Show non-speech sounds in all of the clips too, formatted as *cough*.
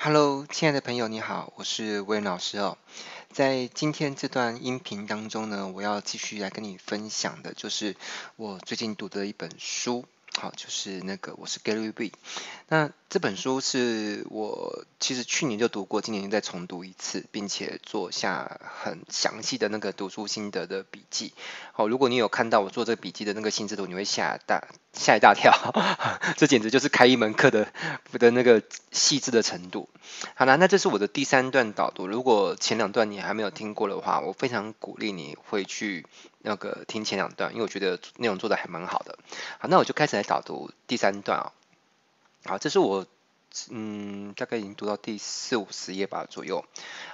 Hello，亲爱的朋友，你好，我是威廉老师哦。在今天这段音频当中呢，我要继续来跟你分享的，就是我最近读的一本书。好，就是那个我是 Gary V。那这本书是我其实去年就读过，今年再重读一次，并且做下很详细的那个读书心得的笔记。好，如果你有看到我做这个笔记的那个心智图，你会吓大吓一大跳，*laughs* 这简直就是开一门课的的那个细致的程度。好啦，那这是我的第三段导读。如果前两段你还没有听过的话，我非常鼓励你会去。那个听前两段，因为我觉得内容做的还蛮好的。好，那我就开始来导读第三段啊。好，这是我嗯，大概已经读到第四五十页吧左右。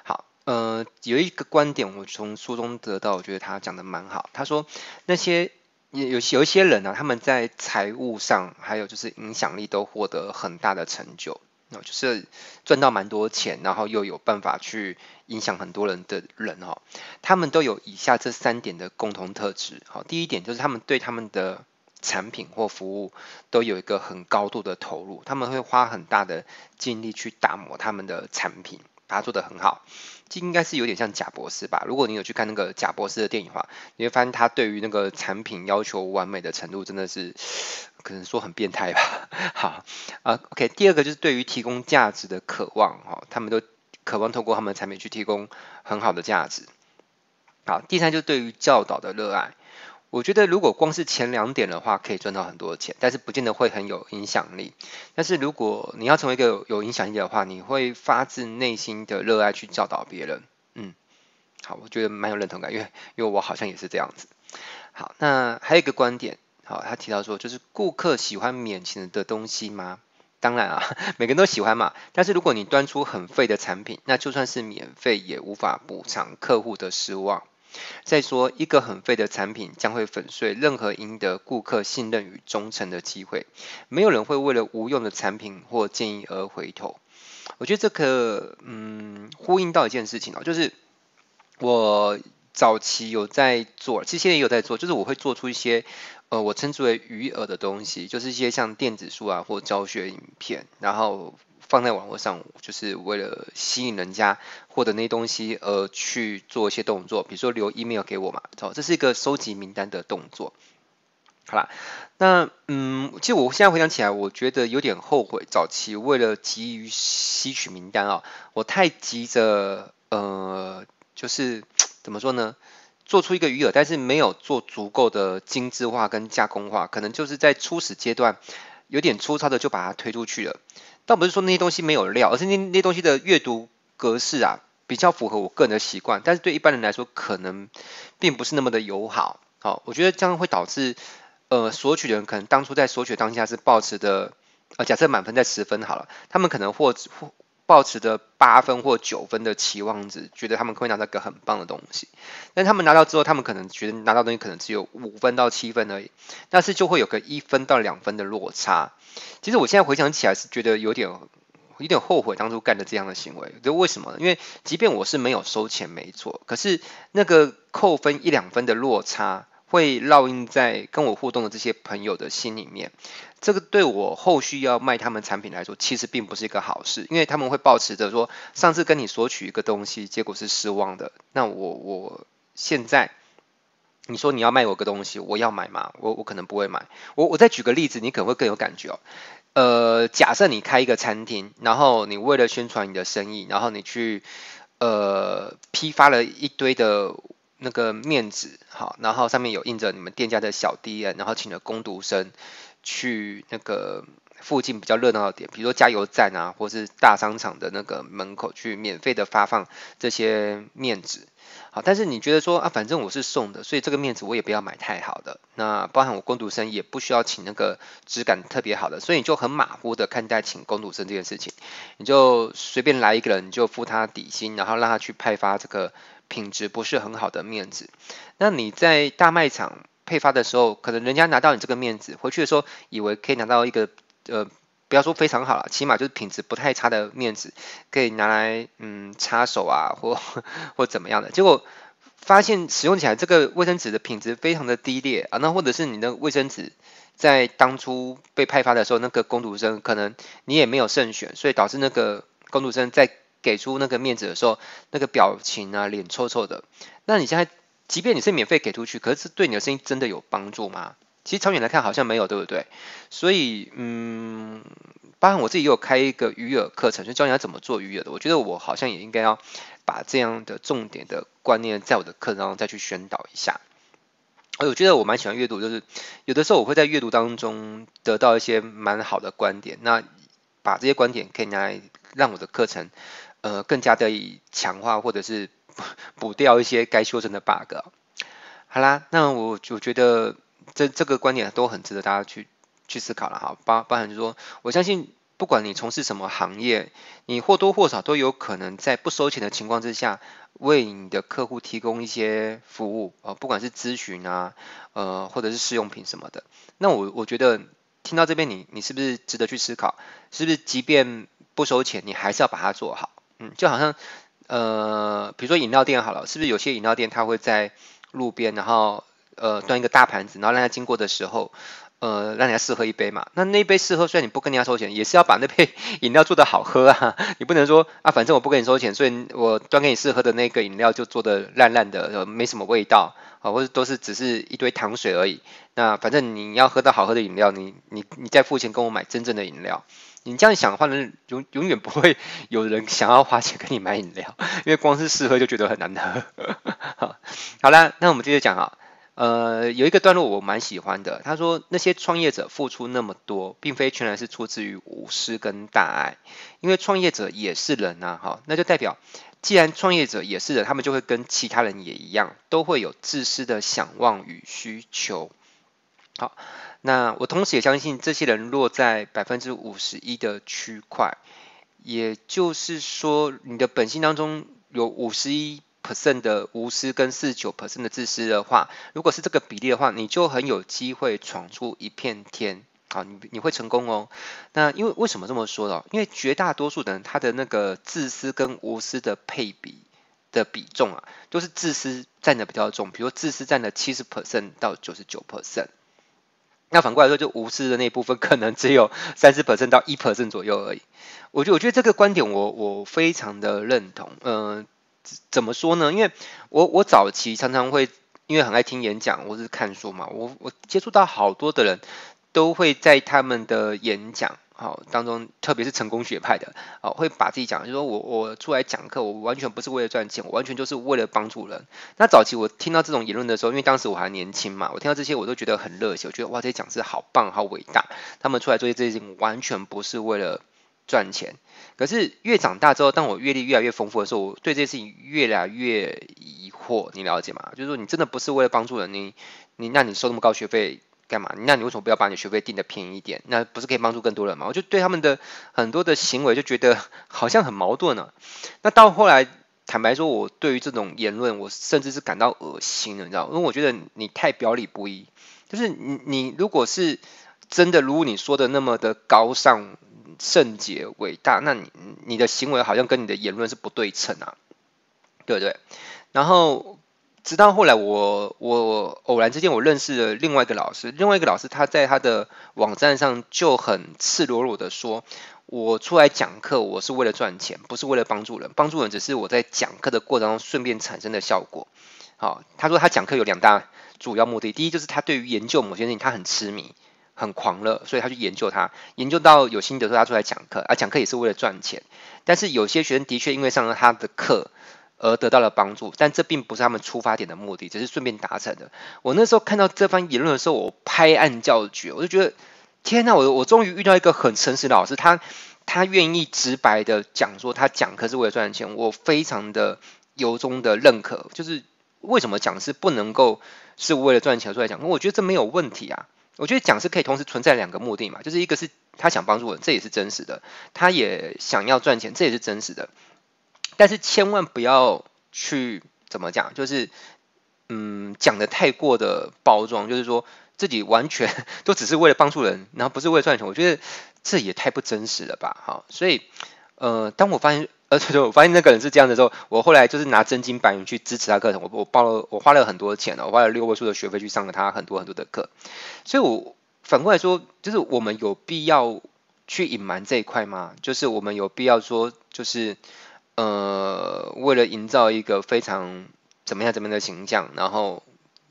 好，呃，有一个观点我从书中得到，我觉得他讲的蛮好。他说那些有有一些人呢、啊，他们在财务上还有就是影响力都获得很大的成就。就是赚到蛮多钱，然后又有办法去影响很多人的人哦，他们都有以下这三点的共同特质。好，第一点就是他们对他们的产品或服务都有一个很高度的投入，他们会花很大的精力去打磨他们的产品，把它做得很好。这应该是有点像贾博士吧？如果你有去看那个贾博士的电影的话，你会发现他对于那个产品要求完美的程度真的是。可能说很变态吧，*laughs* 好啊，OK。第二个就是对于提供价值的渴望，哈，他们都渴望透过他们的产品去提供很好的价值。好，第三就是对于教导的热爱。我觉得如果光是前两点的话，可以赚到很多钱，但是不见得会很有影响力。但是如果你要成为一个有有影响力的话，你会发自内心的热爱去教导别人。嗯，好，我觉得蛮有认同感，因为因为我好像也是这样子。好，那还有一个观点。好，他提到说，就是顾客喜欢免钱的东西吗？当然啊，*laughs* 每个人都喜欢嘛。但是如果你端出很废的产品，那就算是免费也无法补偿客户的失望。再说，一个很废的产品将会粉碎任何赢得顾客信任与忠诚的机会。没有人会为了无用的产品或建议而回头。我觉得这个，嗯，呼应到一件事情哦，就是我早期有在做，其实现在也有在做，就是我会做出一些。呃，我称之为余额的东西，就是一些像电子书啊或教学影片，然后放在网络上，就是为了吸引人家获得那些东西而去做一些动作，比如说留 email 给我嘛，哦，这是一个收集名单的动作。好啦，那嗯，其实我现在回想起来，我觉得有点后悔，早期为了急于吸取名单啊，我太急着，呃，就是怎么说呢？做出一个鱼饵，但是没有做足够的精致化跟加工化，可能就是在初始阶段有点粗糙的就把它推出去了。倒不是说那些东西没有料，而是那那东西的阅读格式啊比较符合我个人的习惯，但是对一般人来说可能并不是那么的友好。好，我觉得这样会导致呃索取的人可能当初在索取当下是抱持的呃假设满分在十分好了，他们可能或或。抱持着八分或九分的期望值，觉得他们会拿到一个很棒的东西，但他们拿到之后，他们可能觉得拿到东西可能只有五分到七分而已，但是就会有个一分到两分的落差。其实我现在回想起来是觉得有点有点后悔当初干的这样的行为，就为什么呢？因为即便我是没有收钱没错，可是那个扣分一两分的落差。会烙印在跟我互动的这些朋友的心里面，这个对我后续要卖他们产品来说，其实并不是一个好事，因为他们会抱持着说，上次跟你索取一个东西，结果是失望的，那我我现在你说你要卖我个东西，我要买吗？我我可能不会买。我我再举个例子，你可能会更有感觉哦。呃，假设你开一个餐厅，然后你为了宣传你的生意，然后你去呃批发了一堆的。那个面纸，好，然后上面有印着你们店家的小 DM，然后请了工读生去那个附近比较热闹的点，比如说加油站啊，或是大商场的那个门口去免费的发放这些面纸，好，但是你觉得说啊，反正我是送的，所以这个面纸我也不要买太好的，那包含我工读生也不需要请那个质感特别好的，所以你就很马虎的看待请工读生这件事情，你就随便来一个人，你就付他底薪，然后让他去派发这个。品质不是很好的面子，那你在大卖场配发的时候，可能人家拿到你这个面子回去的时候，以为可以拿到一个呃，不要说非常好了，起码就是品质不太差的面子，可以拿来嗯擦手啊，或或怎么样的，结果发现使用起来这个卫生纸的品质非常的低劣啊，那或者是你的卫生纸在当初被派发的时候，那个工读生可能你也没有慎选，所以导致那个。工读生在给出那个面子的时候，那个表情啊，脸臭臭的。那你现在，即便你是免费给出去，可是对你的生意真的有帮助吗？其实长远来看好像没有，对不对？所以，嗯，包含我自己也有开一个鱼饵课程，就教你要怎么做鱼饵的。我觉得我好像也应该要把这样的重点的观念在我的课程当中再去宣导一下。我觉得我蛮喜欢阅读，就是有的时候我会在阅读当中得到一些蛮好的观点，那把这些观点可以拿来让我的课程，呃，更加的以强化或者是补掉一些该修正的 bug。好啦，那我我觉得这这个观点都很值得大家去去思考了哈，包包含就是说，我相信。不管你从事什么行业，你或多或少都有可能在不收钱的情况之下，为你的客户提供一些服务呃，不管是咨询啊，呃，或者是试用品什么的。那我我觉得听到这边，你你是不是值得去思考？是不是即便不收钱，你还是要把它做好？就好像呃，比如说饮料店好了，是不是有些饮料店它会在路边，然后呃端一个大盘子，然后让它经过的时候。呃，让人家试喝一杯嘛。那那杯试喝，虽然你不跟人家收钱，也是要把那杯 *laughs* 饮料做得好喝啊。*laughs* 你不能说啊，反正我不跟你收钱，所以我端给你试喝的那个饮料就做得烂烂的，呃，没什么味道啊，或者都是只是一堆糖水而已。那反正你要喝到好喝的饮料，你你你再付钱跟我买真正的饮料。你这样想的话呢，永永远不会有人想要花钱跟你买饮料，*laughs* 因为光是试喝就觉得很难喝。*laughs* 好，好啦，那我们接着讲啊。呃，有一个段落我蛮喜欢的。他说，那些创业者付出那么多，并非全然是出自于无私跟大爱，因为创业者也是人呐，哈，那就代表，既然创业者也是人，他们就会跟其他人也一样，都会有自私的想望与需求。好，那我同时也相信，这些人落在百分之五十一的区块，也就是说，你的本性当中有五十一。percent 的无私跟四十九 percent 的自私的话，如果是这个比例的话，你就很有机会闯出一片天啊！你你会成功哦。那因为为什么这么说呢？因为绝大多数的人他的那个自私跟无私的配比的比重啊，都是自私占的比较重。比如自私占了七十 percent 到九十九 percent，那反过来说，就无私的那部分可能只有三十 percent 到一 percent 左右而已。我觉得我觉得这个观点我我非常的认同，嗯、怎么说呢？因为我我早期常常会因为很爱听演讲或是看书嘛，我我接触到好多的人都会在他们的演讲好当中，特别是成功学派的啊，会把自己讲，就是说我我出来讲课，我完全不是为了赚钱，我完全就是为了帮助人。那早期我听到这种言论的时候，因为当时我还年轻嘛，我听到这些我都觉得很热血，我觉得哇，这些讲师好棒，好伟大，他们出来做这些事情完全不是为了赚钱。可是越长大之后，当我阅历越来越丰富的时候，我对这些事情越来越疑惑，你了解吗？就是说，你真的不是为了帮助人，你你那你收那么高学费干嘛？那你为什么不要把你学费定的便宜一点？那不是可以帮助更多人吗？我就对他们的很多的行为就觉得好像很矛盾、啊。那到后来，坦白说，我对于这种言论，我甚至是感到恶心了，你知道？因为我觉得你太表里不一，就是你你如果是真的如你说的那么的高尚。圣洁伟大，那你你的行为好像跟你的言论是不对称啊，对不对？然后直到后来我，我偶然之间我认识了另外一个老师，另外一个老师他在他的网站上就很赤裸裸的说，我出来讲课，我是为了赚钱，不是为了帮助人，帮助人只是我在讲课的过程中顺便产生的效果。好，他说他讲课有两大主要目的，第一就是他对于研究某些事情他很痴迷。很狂热，所以他去研究他，研究到有心得之后，他出来讲课，啊，讲课也是为了赚钱。但是有些学生的确因为上了他的课而得到了帮助，但这并不是他们出发点的目的，只是顺便达成的。我那时候看到这番言论的时候，我拍案叫绝，我就觉得天哪，我我终于遇到一个很诚实的老师，他他愿意直白的讲说他讲课是为了赚钱，我非常的由衷的认可。就是为什么讲师不能够是为了赚钱出来讲？我觉得这没有问题啊。我觉得讲师可以同时存在两个目的嘛，就是一个是他想帮助人，这也是真实的；他也想要赚钱，这也是真实的。但是千万不要去怎么讲，就是嗯讲得太过的包装，*laughs* 就是说自己完全 *laughs* 都只是为了帮助人，然后不是为了赚钱。我觉得这也太不真实了吧？好，所以呃，当我发现。*laughs* 而且我发现那个人是这样的时候，我后来就是拿真金白银去支持他课程，我我报了，我花了很多钱了，我花了六位数的学费去上了他很多很多的课。所以，我反过来说，就是我们有必要去隐瞒这一块吗？就是我们有必要说，就是呃，为了营造一个非常怎么样怎么样的形象，然后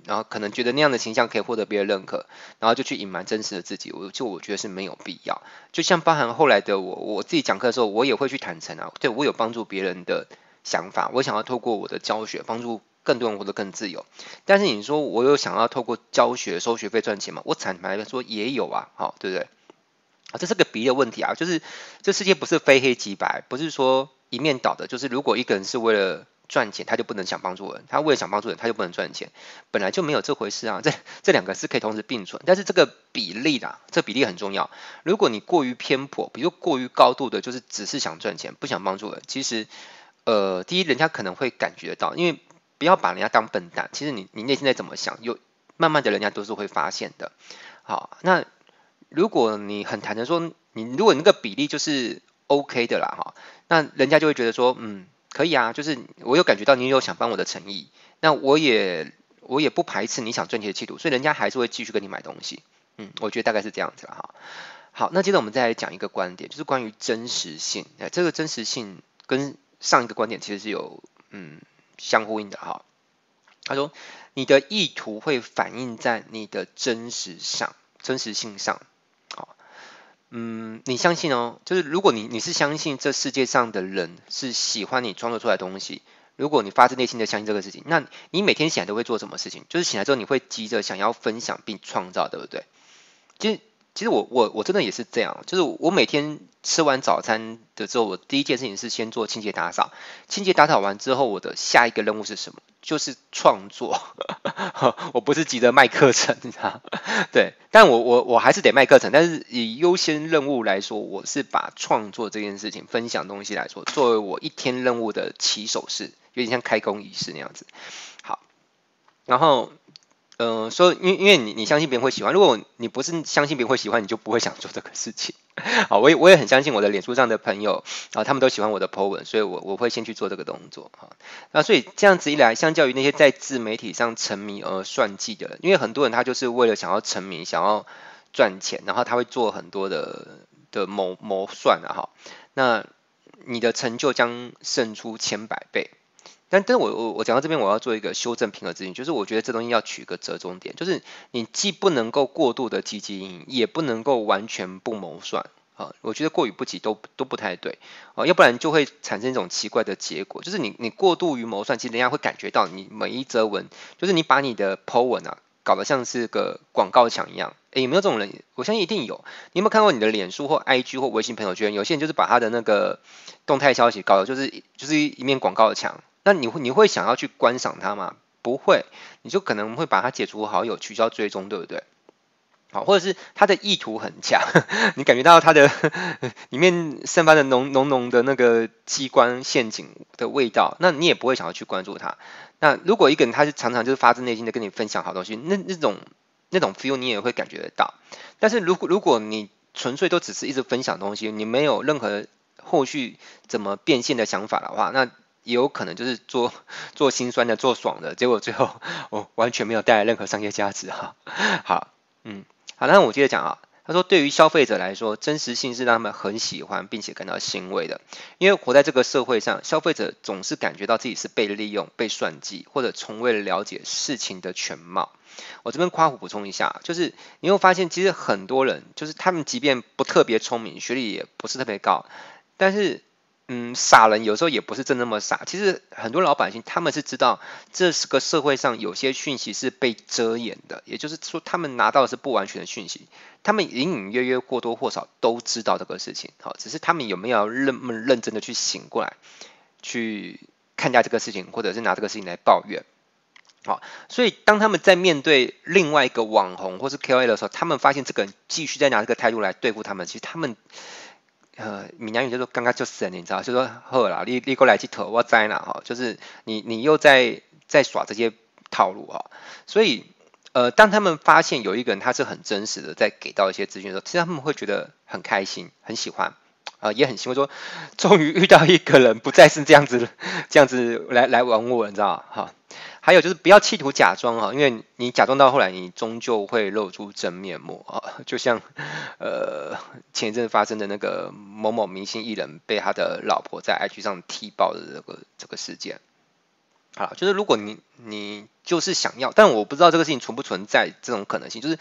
然后可能觉得那样的形象可以获得别人认可，然后就去隐瞒真实的自己，我就我觉得是没有必要。就像包含后来的我，我自己讲课的时候，我也会去坦诚啊，对，我有帮助别人的想法，我想要透过我的教学帮助更多人活得更自由。但是你说我有想要透过教学收学费赚钱吗？我坦白的说也有啊，好，对不对？啊，这是个比的问题啊，就是这世界不是非黑即白，不是说一面倒的。就是如果一个人是为了赚钱，他就不能想帮助人；他为了想帮助人，他就不能赚钱，本来就没有这回事啊。这这两个是可以同时并存，但是这个比例啦，这比例很重要。如果你过于偏颇，比如过于高度的，就是只是想赚钱，不想帮助人，其实，呃，第一，人家可能会感觉到，因为不要把人家当笨蛋。其实你你内心在怎么想，有慢慢的，人家都是会发现的。好，那。如果你很坦诚说，你如果那个比例就是 OK 的啦哈，那人家就会觉得说，嗯，可以啊，就是我有感觉到你有想帮我的诚意，那我也我也不排斥你想赚钱的企图，所以人家还是会继续跟你买东西，嗯，我觉得大概是这样子了哈。好，那接着我们再来讲一个观点，就是关于真实性，哎，这个真实性跟上一个观点其实是有嗯相呼应的哈。他说，你的意图会反映在你的真实上，真实性上。嗯，你相信哦，就是如果你你是相信这世界上的人是喜欢你创作出来的东西，如果你发自内心的相信这个事情，那你每天醒来都会做什么事情？就是醒来之后你会急着想要分享并创造，对不对？其实其实我我我真的也是这样，就是我每天吃完早餐的之后，我第一件事情是先做清洁打扫，清洁打扫完之后，我的下一个任务是什么？就是创作，*laughs* 我不是急着卖课程，你知道？对，但我我我还是得卖课程，但是以优先任务来说，我是把创作这件事情、分享东西来说，作为我一天任务的起手式，有点像开工仪式那样子。好，然后。嗯、说，因因为你你相信别人会喜欢，如果你不是相信别人会喜欢，你就不会想做这个事情。*laughs* 好，我也我也很相信我的脸书上的朋友啊，他们都喜欢我的 po 文，所以我我会先去做这个动作哈。那所以这样子一来，相较于那些在自媒体上沉迷而算计的人，因为很多人他就是为了想要沉迷，想要赚钱，然后他会做很多的的谋谋算啊哈。那你的成就将胜出千百倍。但但是我我我讲到这边，我要做一个修正平和之音，就是我觉得这东西要取一个折中点，就是你既不能够过度的积极营，也不能够完全不谋算啊。我觉得过与不及都都不太对啊，要不然就会产生一种奇怪的结果，就是你你过度于谋算，其实人家会感觉到你每一则文，就是你把你的 po 文啊搞得像是个广告墙一样。诶，有没有这种人？我相信一定有。你有没有看过你的脸书或 IG 或微信朋友圈？有些人就是把他的那个动态消息搞得就是就是一面广告墙。那你会你会想要去观赏它吗？不会，你就可能会把它解除好友，取消追踪，对不对？好，或者是他的意图很强，*laughs* 你感觉到他的 *laughs* 里面散发的浓浓浓的那个机关陷阱的味道，那你也不会想要去关注他。那如果一个人他是常常就是发自内心的跟你分享好东西，那那种那种 feel 你也会感觉得到。但是如果如果你纯粹都只是一直分享东西，你没有任何后续怎么变现的想法的话，那也有可能就是做 *laughs* 做心酸的，做爽的，结果最后 *laughs* 我完全没有带来任何商业价值哈。*laughs* 好，嗯，好，那我接着讲啊。他说，对于消费者来说，真实性是让他们很喜欢并且感到欣慰的，因为活在这个社会上，消费者总是感觉到自己是被利用、被算计，或者从未了解事情的全貌。我这边夸虎补充一下，就是你会发现，其实很多人就是他们，即便不特别聪明，学历也不是特别高，但是。嗯，傻人有时候也不是真那么傻。其实很多老百姓他们是知道，这是个社会上有些讯息是被遮掩的，也就是说，他们拿到的是不完全的讯息。他们隐隐约约或多或少都知道这个事情，好，只是他们有没有认认真的去醒过来，去看待这个事情，或者是拿这个事情来抱怨。好，所以当他们在面对另外一个网红或是 KOL 的时候，他们发现这个人继续在拿这个态度来对付他们，其实他们。呃，闽南语就说刚刚就是你知道，就说好啦，你你过来去投我栽了哈，就是你你又在在耍这些套路哈，所以呃，当他们发现有一个人他是很真实的在给到一些资讯的时候，其实他们会觉得很开心，很喜欢，呃，也很欣慰说，终于遇到一个人不再是这样子这样子来来玩我，你知道哈。还有就是不要企图假装哈，因为你假装到后来，你终究会露出真面目啊。就像呃前一阵发生的那个某某明星艺人被他的老婆在 IG 上踢爆的这个这个事件。好，就是如果你你就是想要，但我不知道这个事情存不存在这种可能性。就是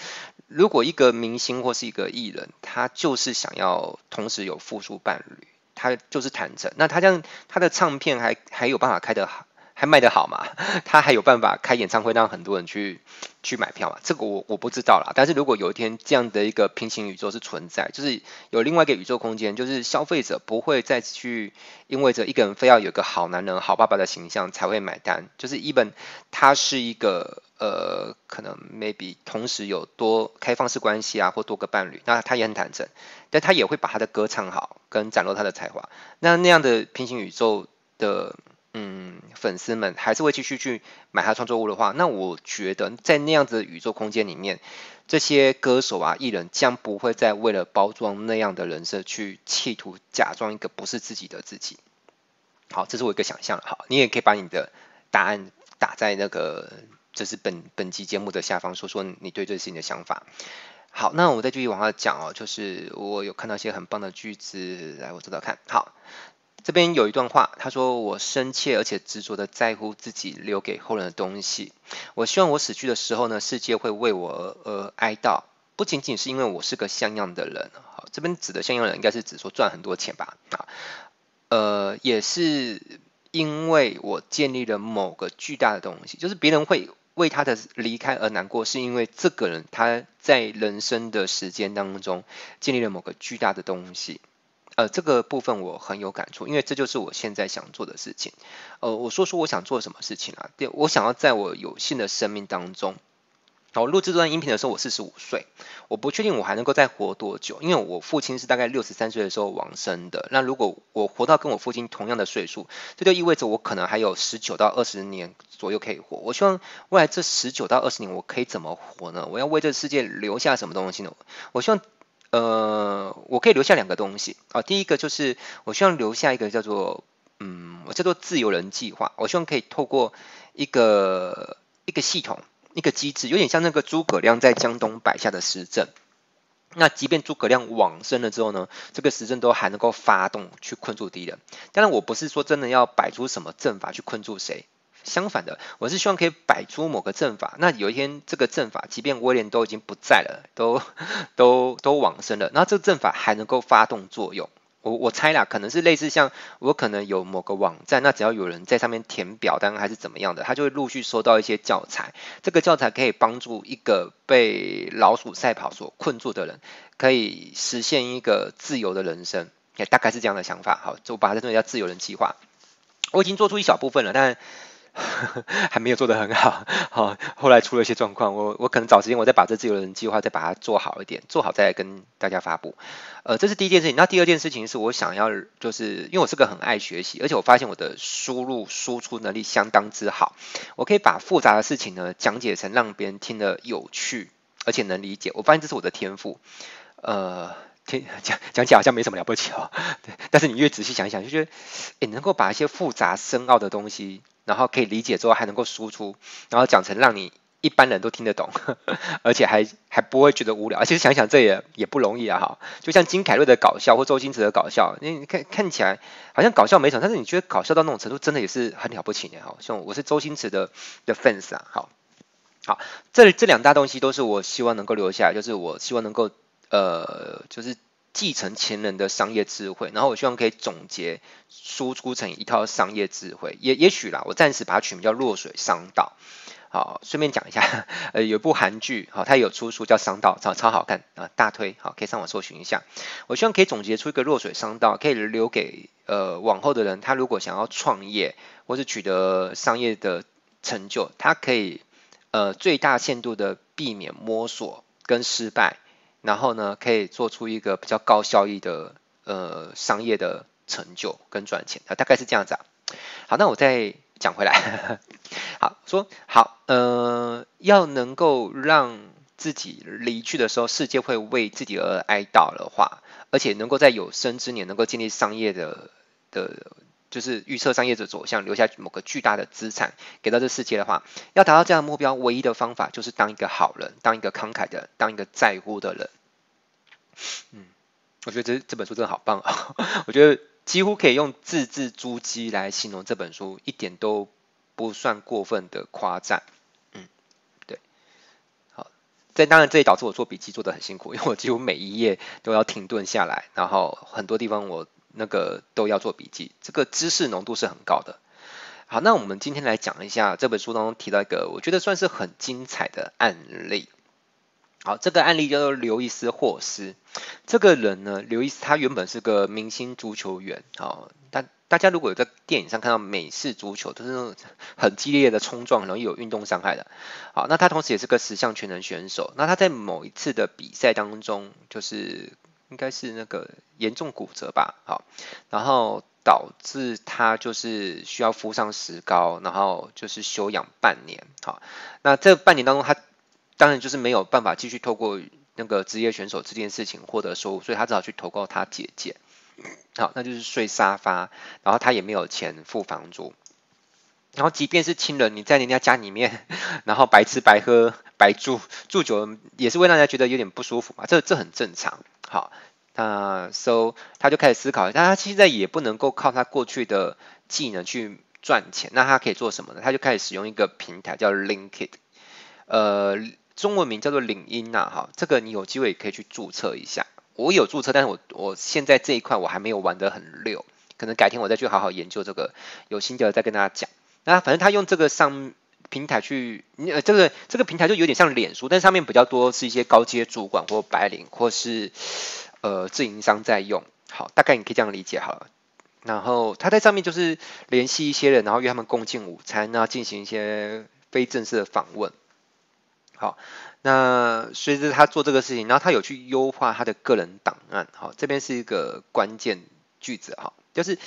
如果一个明星或是一个艺人，他就是想要同时有复数伴侣，他就是坦诚，那他这样他的唱片还还有办法开得好？还卖得好吗？*laughs* 他还有办法开演唱会让很多人去去买票吗？这个我我不知道啦。但是如果有一天这样的一个平行宇宙是存在，就是有另外一个宇宙空间，就是消费者不会再去因为着一个人非要有个好男人、好爸爸的形象才会买单。就是 even 他是一个呃，可能 maybe 同时有多开放式关系啊，或多个伴侣，那他也很坦诚，但他也会把他的歌唱好，跟展露他的才华。那那样的平行宇宙的。嗯，粉丝们还是会继续去买他创作物的话，那我觉得在那样子的宇宙空间里面，这些歌手啊、艺人将不会再为了包装那样的人设去企图假装一个不是自己的自己。好，这是我一个想象。好，你也可以把你的答案打在那个就是本本期节目的下方，说说你对这事情的想法。好，那我再继续往下讲哦，就是我有看到一些很棒的句子，来我找找看。好。这边有一段话，他说：“我深切而且执着的在乎自己留给后人的东西。我希望我死去的时候呢，世界会为我而，而哀悼，不仅仅是因为我是个像样的人。好，这边指的像样的人，应该是指说赚很多钱吧？啊，呃，也是因为我建立了某个巨大的东西，就是别人会为他的离开而难过，是因为这个人他在人生的时间当中建立了某个巨大的东西。”呃，这个部分我很有感触，因为这就是我现在想做的事情。呃，我说说我想做什么事情啊？对，我想要在我有限的生命当中，我录制这段音频的时候，我四十五岁，我不确定我还能够再活多久，因为我父亲是大概六十三岁的时候往生的。那如果我活到跟我父亲同样的岁数，这就意味着我可能还有十九到二十年左右可以活。我希望未来这十九到二十年，我可以怎么活呢？我要为这个世界留下什么东西呢？我希望。呃，我可以留下两个东西啊。第一个就是我希望留下一个叫做嗯，我叫做自由人计划。我希望可以透过一个一个系统、一个机制，有点像那个诸葛亮在江东摆下的时阵。那即便诸葛亮往生了之后呢，这个时阵都还能够发动去困住敌人。当然，我不是说真的要摆出什么阵法去困住谁。相反的，我是希望可以摆出某个阵法。那有一天，这个阵法即便威廉都已经不在了，都都都往生了，那这个阵法还能够发动作用。我我猜啦，可能是类似像我可能有某个网站，那只要有人在上面填表单还是怎么样的，他就会陆续收到一些教材。这个教材可以帮助一个被老鼠赛跑所困住的人，可以实现一个自由的人生。也大概是这样的想法。好，就把它称为叫自由人计划。我已经做出一小部分了，但。*laughs* 还没有做得很好，好，后来出了一些状况，我我可能找时间，我再把这自由人计划再把它做好一点，做好再跟大家发布。呃，这是第一件事情。那第二件事情是我想要，就是因为我是个很爱学习，而且我发现我的输入输出能力相当之好，我可以把复杂的事情呢讲解成让别人听得有趣，而且能理解。我发现这是我的天赋。呃。听讲讲起来好像没什么了不起哦，*laughs* 对，但是你越仔细想一想，就觉得，诶，能够把一些复杂深奥的东西，然后可以理解之后还能够输出，然后讲成让你一般人都听得懂，*laughs* 而且还还不会觉得无聊，而且想想这也也不容易啊哈。就像金凯瑞的搞笑或周星驰的搞笑，你看看起来好像搞笑没什么，但是你觉得搞笑到那种程度，真的也是很了不起的哈。像我是周星驰的的 fans 啊，好，好，这这两大东西都是我希望能够留下，就是我希望能够。呃，就是继承前人的商业智慧，然后我希望可以总结输出成一套商业智慧，也也许啦，我暂时把它取名叫弱水商道。好，顺便讲一下，呃，有部韩剧，好，它有出书叫《商道》，超超好看啊，大推，好，可以上网搜寻一下。我希望可以总结出一个弱水商道，可以留给呃往后的人，他如果想要创业或是取得商业的成就，他可以呃最大限度的避免摸索跟失败。然后呢，可以做出一个比较高效益的呃商业的成就跟赚钱啊，大概是这样子啊。好，那我再讲回来，*laughs* 好说好，呃，要能够让自己离去的时候，世界会为自己而哀悼的话，而且能够在有生之年能够建立商业的的就是预测商业者走向，留下某个巨大的资产给到这世界的话，要达到这样的目标，唯一的方法就是当一个好人，当一个慷慨的，当一个在乎的人。嗯，我觉得这这本书真的好棒啊！*laughs* 我觉得几乎可以用字字珠玑来形容这本书，一点都不算过分的夸赞。嗯，对。好，这当然这也导致我做笔记做的很辛苦，因为我几乎每一页都要停顿下来，然后很多地方我。那个都要做笔记，这个知识浓度是很高的。好，那我们今天来讲一下这本书当中提到一个我觉得算是很精彩的案例。好，这个案例叫做刘易斯·霍斯。这个人呢，刘易斯他原本是个明星足球员。好，大大家如果有在电影上看到美式足球，都是那种很激烈的冲撞，很容易有运动伤害的。好，那他同时也是个十项全能选手。那他在某一次的比赛当中，就是。应该是那个严重骨折吧，好，然后导致他就是需要敷上石膏，然后就是休养半年，好，那这半年当中，他当然就是没有办法继续透过那个职业选手这件事情获得收入，所以他只好去投靠他姐姐，好，那就是睡沙发，然后他也没有钱付房租，然后即便是亲人，你在人家家里面，然后白吃白喝白住，住久了也是会让人家觉得有点不舒服嘛，这这很正常。好，那 so 他就开始思考，但他现在也不能够靠他过去的技能去赚钱，那他可以做什么呢？他就开始使用一个平台叫 Linkit，呃，中文名叫做领英呐，哈，这个你有机会也可以去注册一下。我有注册，但是我我现在这一块我还没有玩得很溜，可能改天我再去好好研究这个，有心得再跟大家讲。那反正他用这个上。平台去，你呃，这个这个平台就有点像脸书，但上面比较多是一些高阶主管或白领或是呃自营商在用。好，大概你可以这样理解好了。然后他在上面就是联系一些人，然后约他们共进午餐，然后进行一些非正式的访问。好，那随着他做这个事情，然后他有去优化他的个人档案。好，这边是一个关键句子哈，就是。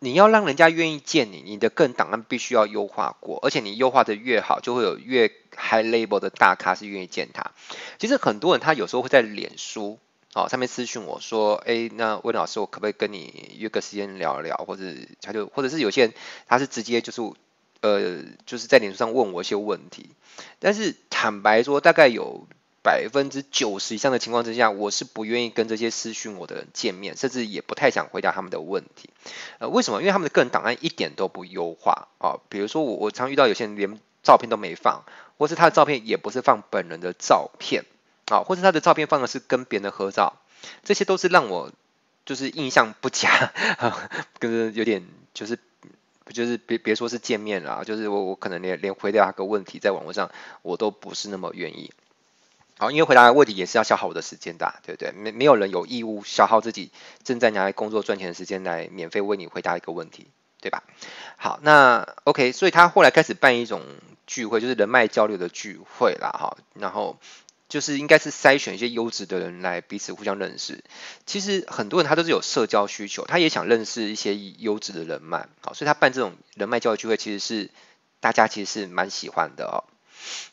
你要让人家愿意见你，你的个人档案必须要优化过，而且你优化的越好，就会有越 high level 的大咖是愿意见他。其实很多人他有时候会在脸书哦上面私讯我说，哎，那温老师，我可不可以跟你约个时间聊聊？或者他就或者是有些人他是直接就是呃就是在脸书上问我一些问题，但是坦白说，大概有。百分之九十以上的情况之下，我是不愿意跟这些私讯我的人见面，甚至也不太想回答他们的问题。呃，为什么？因为他们的个人档案一点都不优化啊。比如说我，我常遇到有些人连照片都没放，或是他的照片也不是放本人的照片啊，或是他的照片放的是跟别人的合照，这些都是让我就是印象不佳，就是有点就是就是别别说是见面了，就是我我可能连连回答个问题在网络上我都不是那么愿意。好，因为回答问题也是要消耗我的时间的，对不对？没没有人有义务消耗自己正在拿来工作赚钱的时间来免费为你回答一个问题，对吧？好，那 OK，所以他后来开始办一种聚会，就是人脉交流的聚会啦，哈，然后就是应该是筛选一些优质的人来彼此互相认识。其实很多人他都是有社交需求，他也想认识一些优质的人脉，好，所以他办这种人脉交流聚会，其实是大家其实是蛮喜欢的哦。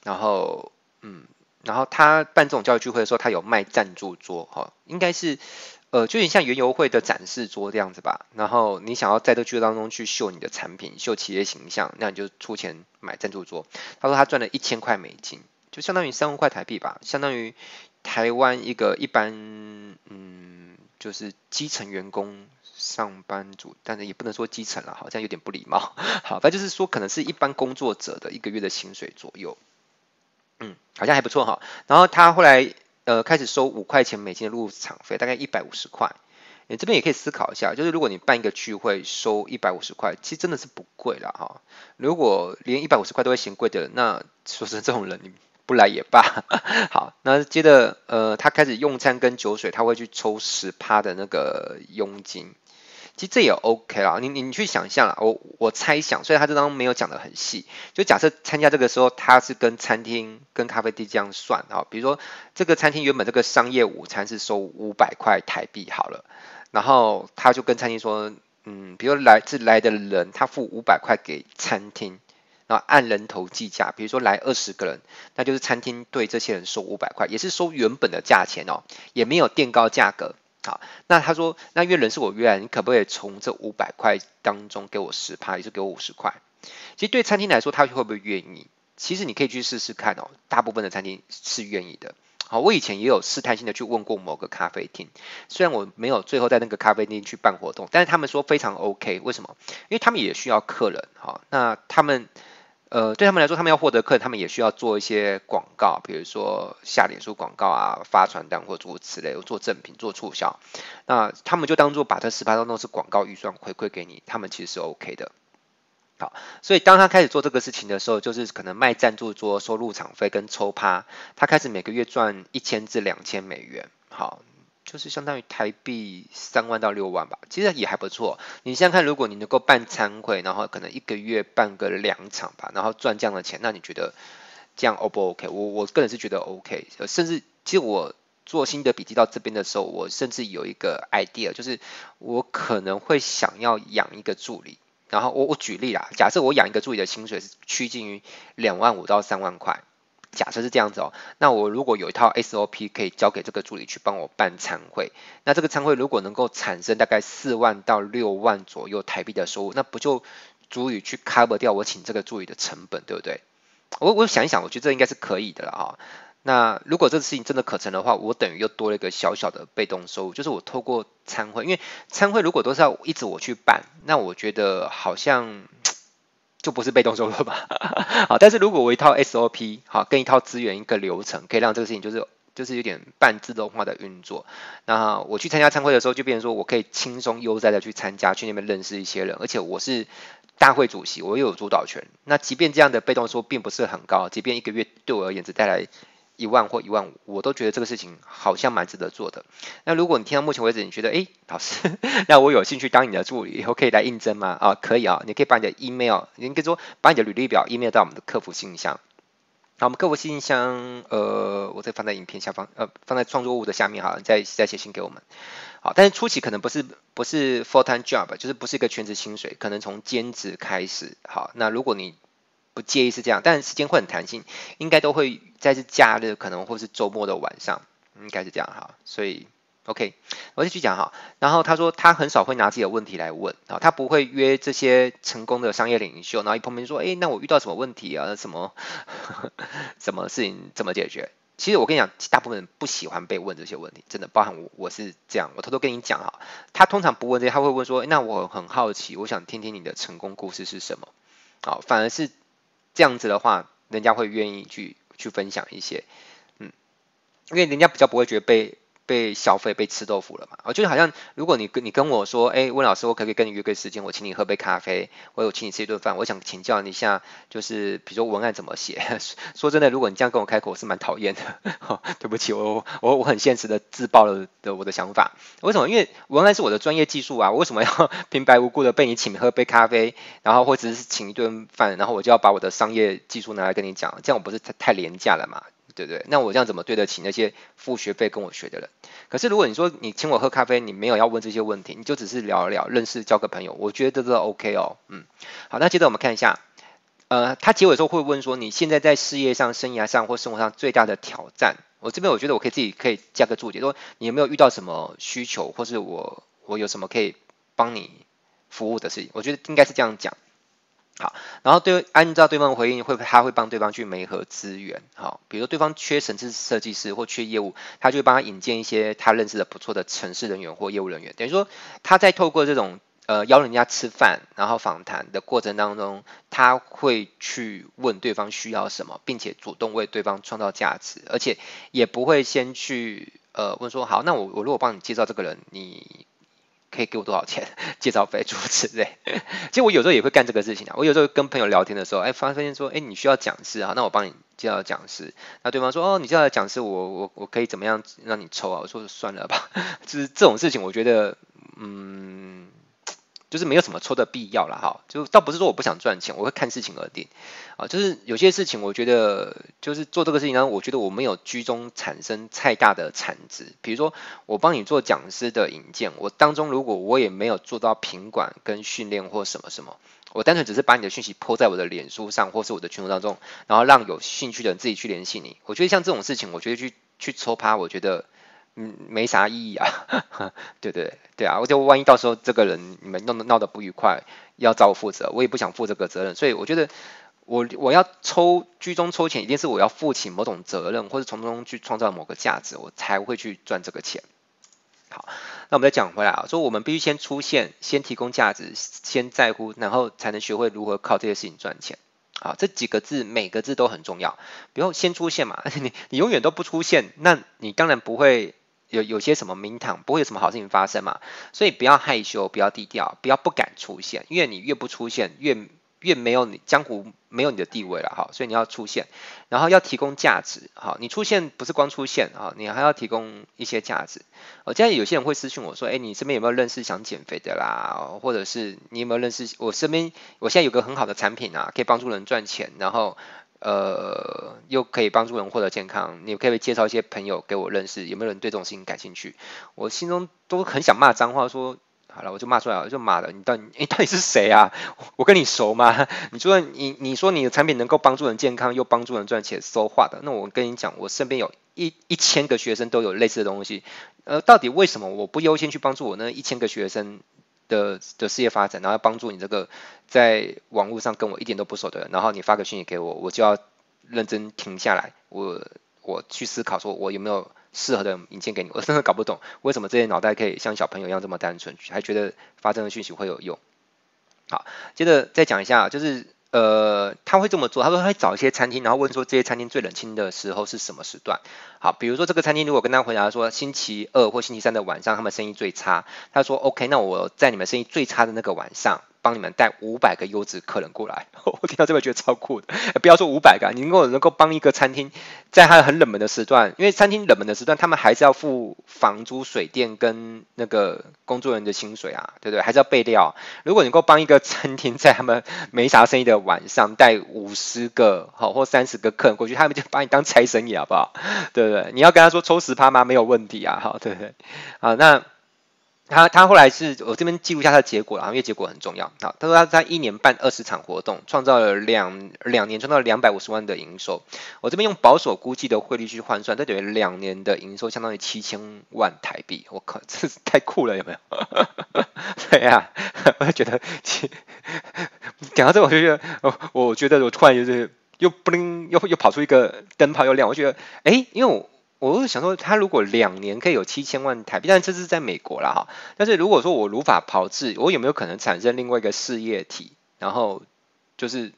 然后，嗯。然后他办这种教育聚会的时候，他有卖赞助桌，哈，应该是，呃，就有点像园游会的展示桌这样子吧。然后你想要在这个聚会当中去秀你的产品、秀企业形象，那你就出钱买赞助桌。他说他赚了一千块美金，就相当于三万块台币吧，相当于台湾一个一般，嗯，就是基层员工上班族，但是也不能说基层了，好像有点不礼貌。*laughs* 好，反正就是说可能是一般工作者的一个月的薪水左右。好像还不错哈。然后他后来呃开始收五块钱美金的入场费，大概一百五十块。你这边也可以思考一下，就是如果你办一个聚会收一百五十块，其实真的是不贵了哈。如果连一百五十块都会嫌贵的人，那 *laughs* 说是这种人你不来也罢。*laughs* 好，那接着呃他开始用餐跟酒水，他会去抽十趴的那个佣金。其实这也 OK 啦，你你去想象啦，我我猜想，所以他这张没有讲得很细。就假设参加这个时候，他是跟餐厅、跟咖啡店这样算啊，比如说这个餐厅原本这个商业午餐是收五百块台币好了，然后他就跟餐厅说，嗯，比如来这来的人，他付五百块给餐厅，然后按人头计价，比如说来二十个人，那就是餐厅对这些人收五百块，也是收原本的价钱哦，也没有垫高价格。好，那他说，那因为人是我约来，你可不可以从这五百块当中给我十趴，也就给我五十块？其实对餐厅来说，他会不会愿意？其实你可以去试试看哦，大部分的餐厅是愿意的。好，我以前也有试探性的去问过某个咖啡厅，虽然我没有最后在那个咖啡厅去办活动，但是他们说非常 OK。为什么？因为他们也需要客人。好，那他们。呃，对他们来说，他们要获得客人，他们也需要做一些广告，比如说下脸书广告啊，发传单或诸如此类，做赠品、做促销。那他们就当做把这十趴当做是广告预算回馈给你，他们其实是 OK 的。好，所以当他开始做这个事情的时候，就是可能卖赞助桌、收入场费跟抽趴，他开始每个月赚一千至两千美元。好。就是相当于台币三万到六万吧，其实也还不错。你想想看，如果你能够办餐会，然后可能一个月办个两场吧，然后赚这样的钱，那你觉得这样 O 不 OK？我我个人是觉得 OK，甚至其实我做新的笔记到这边的时候，我甚至有一个 idea，就是我可能会想要养一个助理。然后我我举例啦，假设我养一个助理的薪水是趋近于两万五到三万块。假设是这样子哦，那我如果有一套 SOP 可以交给这个助理去帮我办餐会，那这个餐会如果能够产生大概四万到六万左右台币的收入，那不就足以去 cover 掉我请这个助理的成本，对不对？我我想一想，我觉得这应该是可以的了啊。那如果这个事情真的可成的话，我等于又多了一个小小的被动收入，就是我透过餐会，因为餐会如果都是要一直我去办，那我觉得好像。就不是被动收入吧，*laughs* 好，但是如果我一套 SOP 好，跟一套资源一个流程，可以让这个事情就是就是有点半自动化的运作。那我去参加参会的时候，就变成说我可以轻松悠哉的去参加，去那边认识一些人，而且我是大会主席，我又有主导权。那即便这样的被动收入并不是很高，即便一个月对我而言只带来。一万或一万五，我都觉得这个事情好像蛮值得做的。那如果你听到目前为止，你觉得，哎，老师，*laughs* 那我有兴趣当你的助理，以后可以来应征吗？啊，可以啊，你可以把你的 email，你可以说把你的履历表 email 到我们的客服信箱。好，我们客服信箱，呃，我再放在影片下方，呃，放在创作物的下面哈，再再写信给我们。好，但是初期可能不是不是 full time job，就是不是一个全职薪水，可能从兼职开始。好，那如果你不介意是这样，但时间会很弹性，应该都会在是假日，可能或是周末的晚上，应该是这样哈。所以，OK，我继续讲哈。然后他说他很少会拿自己的问题来问啊，他不会约这些成功的商业领袖，然后一碰面说，哎，那我遇到什么问题啊？什么 *laughs* 什么事情怎么解决？其实我跟你讲，大部分人不喜欢被问这些问题，真的，包含我，我是这样。我偷偷跟你讲哈，他通常不问这些，他会问说，那我很好奇，我想听听你的成功故事是什么？好，反而是。这样子的话，人家会愿意去去分享一些，嗯，因为人家比较不会觉得被。被消费被吃豆腐了嘛？我就好像如果你跟你跟我说，哎，温老师，我可不可以跟你约个时间，我请你喝杯咖啡，我有请你吃一顿饭，我想请教你一下，就是比如说文案怎么写。*laughs* 说真的，如果你这样跟我开口，我是蛮讨厌的。*laughs* 哦，对不起，我我我很现实的自爆了的我的想法。为什么？因为文案是我的专业技术啊，我为什么要 *laughs* 平白无故的被你请喝杯咖啡，然后或者是请一顿饭，然后我就要把我的商业技术拿来跟你讲，这样我不是太太廉价了嘛？对不对？那我这样怎么对得起那些付学费跟我学的人？可是如果你说你请我喝咖啡，你没有要问这些问题，你就只是聊一聊，认识交个朋友，我觉得这都 OK 哦。嗯，好，那接着我们看一下，呃，他结尾的时候会问说，你现在在事业上、生涯上或生活上最大的挑战？我这边我觉得我可以自己可以加个注解，说你有没有遇到什么需求，或是我我有什么可以帮你服务的事情？我觉得应该是这样讲。好，然后对，按照对方的回应，会他会帮对方去媒合资源。好，比如说对方缺城市设计师或缺业务，他就会帮他引荐一些他认识的不错的城市人员或业务人员。等于说他在透过这种呃邀人家吃饭，然后访谈的过程当中，他会去问对方需要什么，并且主动为对方创造价值，而且也不会先去呃问说，好，那我我如果帮你介绍这个人，你。可以给我多少钱？*laughs* 介绍费诸如此类。*laughs* 其实我有时候也会干这个事情啊。我有时候跟朋友聊天的时候，哎，发现说，哎，你需要讲师啊，那我帮你介绍讲师。那对方说，哦，你介绍讲师，我我我可以怎么样让你抽啊？我说算了吧。*laughs* 就是这种事情，我觉得，嗯。就是没有什么抽的必要了哈，就倒不是说我不想赚钱，我会看事情而定啊。就是有些事情，我觉得就是做这个事情呢，我觉得我没有居中产生太大的产值。比如说我帮你做讲师的引荐，我当中如果我也没有做到品管跟训练或什么什么，我单纯只是把你的讯息泼在我的脸书上或是我的群组当中，然后让有兴趣的人自己去联系你。我觉得像这种事情，我觉得去去抽趴，我觉得嗯，没啥意义啊，*laughs* 对对对啊，我就万一到时候这个人你们弄得闹得不愉快，要找我负责，我也不想负这个责任，所以我觉得我我要抽居中抽钱，一定是我要负起某种责任，或者从中去创造某个价值，我才会去赚这个钱。好，那我们再讲回来啊，说我们必须先出现，先提供价值，先在乎，然后才能学会如何靠这些事情赚钱。好，这几个字每个字都很重要，比如先出现嘛，*laughs* 你你永远都不出现，那你当然不会。有有些什么名堂，不会有什么好事情发生嘛，所以不要害羞，不要低调，不要不敢出现，因为你越不出现，越越没有你江湖没有你的地位了哈，所以你要出现，然后要提供价值哈，你出现不是光出现啊，你还要提供一些价值。我现在有些人会私信我说，哎，你身边有没有认识想减肥的啦，或者是你有没有认识我身边，我现在有个很好的产品啊，可以帮助人赚钱，然后。呃，又可以帮助人获得健康，你可以介绍一些朋友给我认识，有没有人对这种事情感兴趣？我心中都很想骂脏话，说好了，我就骂出来了，就骂了。你到底你到底是谁啊？我跟你熟吗？*laughs* 你说你你说你的产品能够帮助人健康，又帮助人赚钱说话的？那我跟你讲，我身边有一一千个学生都有类似的东西，呃，到底为什么我不优先去帮助我那一千个学生？的的事业发展，然后帮助你这个在网络上跟我一点都不熟的人，然后你发个讯息给我，我就要认真停下来，我我去思考说，我有没有适合的引荐给你？我真的搞不懂为什么这些脑袋可以像小朋友一样这么单纯，还觉得发这个讯息会有用。好，接着再讲一下，就是。呃，他会这么做，他说他会找一些餐厅，然后问说这些餐厅最冷清的时候是什么时段？好，比如说这个餐厅如果跟他回答说星期二或星期三的晚上他们生意最差，他说 OK，那我在你们生意最差的那个晚上。帮你们带五百个优质客人过来，*laughs* 我听到这个觉得超酷的。不要说五百个，你能够能够帮一个餐厅，在它很冷门的时段，因为餐厅冷门的时段，他们还是要付房租、水电跟那个工作人员的薪水啊，对不对？还是要备料。如果你能够帮一个餐厅在他们没啥生意的晚上带五十个好或三十个客人过去，他们就把你当财神爷，好不好？对不对？你要跟他说抽十趴吗？没有问题啊，好，对不对？好，那。他他后来是我这边记录一下他的结果了，因为结果很重要。好，他说他在一年办二十场活动，创造了两两年创造两百五十万的营收。我这边用保守估计的汇率去换算，这等于两年的营收相当于七千万台币。我靠，这是太酷了，有没有？*laughs* 对 *laughs* 呀、我就觉得，讲到这我就觉得，我觉得我突然就是又不灵又又跑出一个灯泡又亮，我觉得，哎，因为我。我是想说，他如果两年可以有七千万台币，但这是在美国啦哈。但是如果说我如法炮制，我有没有可能产生另外一个事业体，然后就是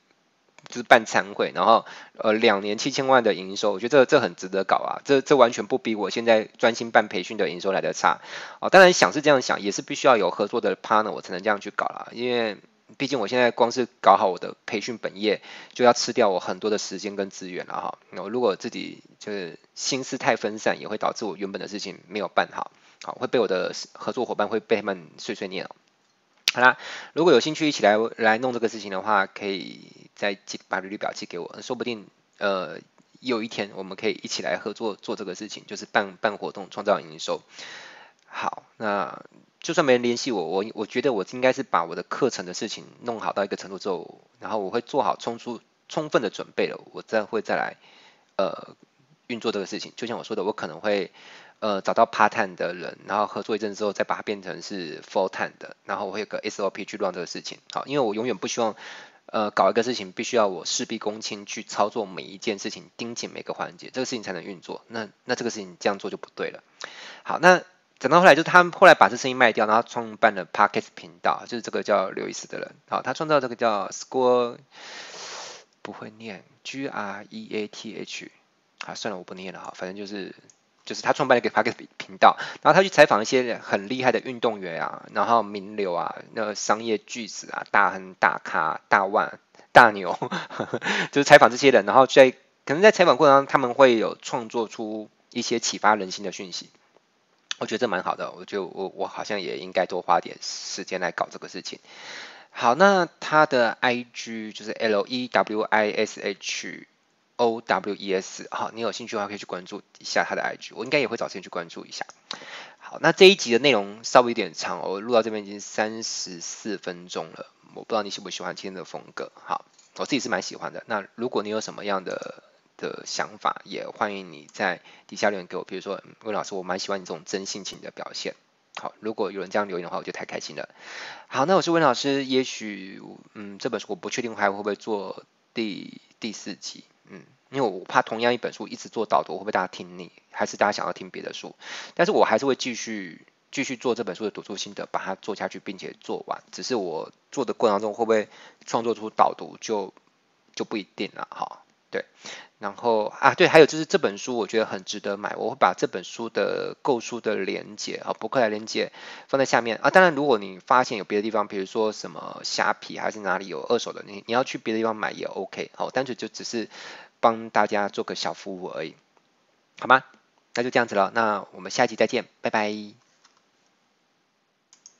就是办餐会，然后呃两年七千万的营收，我觉得这这很值得搞啊，这这完全不比我现在专心办培训的营收来得差。哦，当然想是这样想，也是必须要有合作的 partner，我才能这样去搞啦，因为。毕竟我现在光是搞好我的培训本业，就要吃掉我很多的时间跟资源了哈。我如果自己就是心思太分散，也会导致我原本的事情没有办好，好会被我的合作伙伴会被他们碎碎念。好啦，如果有兴趣一起来来弄这个事情的话，可以再寄把履历表寄给我，说不定呃有一天我们可以一起来合作做这个事情，就是办办活动创造营收。好，那。就算没人联系我，我我觉得我应该是把我的课程的事情弄好到一个程度之后，然后我会做好充足充分的准备了，我再会再来呃运作这个事情。就像我说的，我可能会呃找到 part time 的人，然后合作一阵之后，再把它变成是 full time 的，然后我会有个 SOP 去 run 这个事情。好，因为我永远不希望呃搞一个事情必须要我事必躬亲去操作每一件事情，盯紧每个环节，这个事情才能运作。那那这个事情这样做就不对了。好，那。等到后来，就是他们后来把这生意卖掉，然后创办了 Podcast 频道，就是这个叫刘易斯的人，好，他创造这个叫 Score，不会念 G R E A T H，啊，算了，我不念了哈，反正就是就是他创办了一个 Podcast 频道，然后他去采访一些很厉害的运动员啊，然后名流啊，那商业巨子啊，大亨、大咖、大腕、大牛，*laughs* 就是采访这些人，然后在可能在采访过程当中，他们会有创作出一些启发人心的讯息。我觉得这蛮好的，我就我我好像也应该多花点时间来搞这个事情。好，那他的 IG 就是 L E W I S H O W E S，好，你有兴趣的话可以去关注一下他的 IG，我应该也会找时间去关注一下。好，那这一集的内容稍微有点长，我录到这边已经三十四分钟了，我不知道你喜不喜欢今天的风格。好，我自己是蛮喜欢的。那如果你有什么样的的想法，也欢迎你在底下留言给我。比如说，温老师，我蛮喜欢你这种真性情的表现。好，如果有人这样留言的话，我就太开心了。好，那我是温老师。也许，嗯，这本书我不确定还会不会做第第四集，嗯，因为我怕同样一本书一直做导读，会不会大家听腻？还是大家想要听别的书？但是我还是会继续继续做这本书的读书心得，把它做下去，并且做完。只是我做的过程中会不会创作出导读，就就不一定了，哈。对，然后啊，对，还有就是这本书我觉得很值得买，我会把这本书的购书的连结啊，博客来连接放在下面啊。当然，如果你发现有别的地方，比如说什么虾皮还是哪里有二手的，你你要去别的地方买也 OK，好，单纯就只是帮大家做个小服务而已，好吗？那就这样子了，那我们下期再见，拜拜。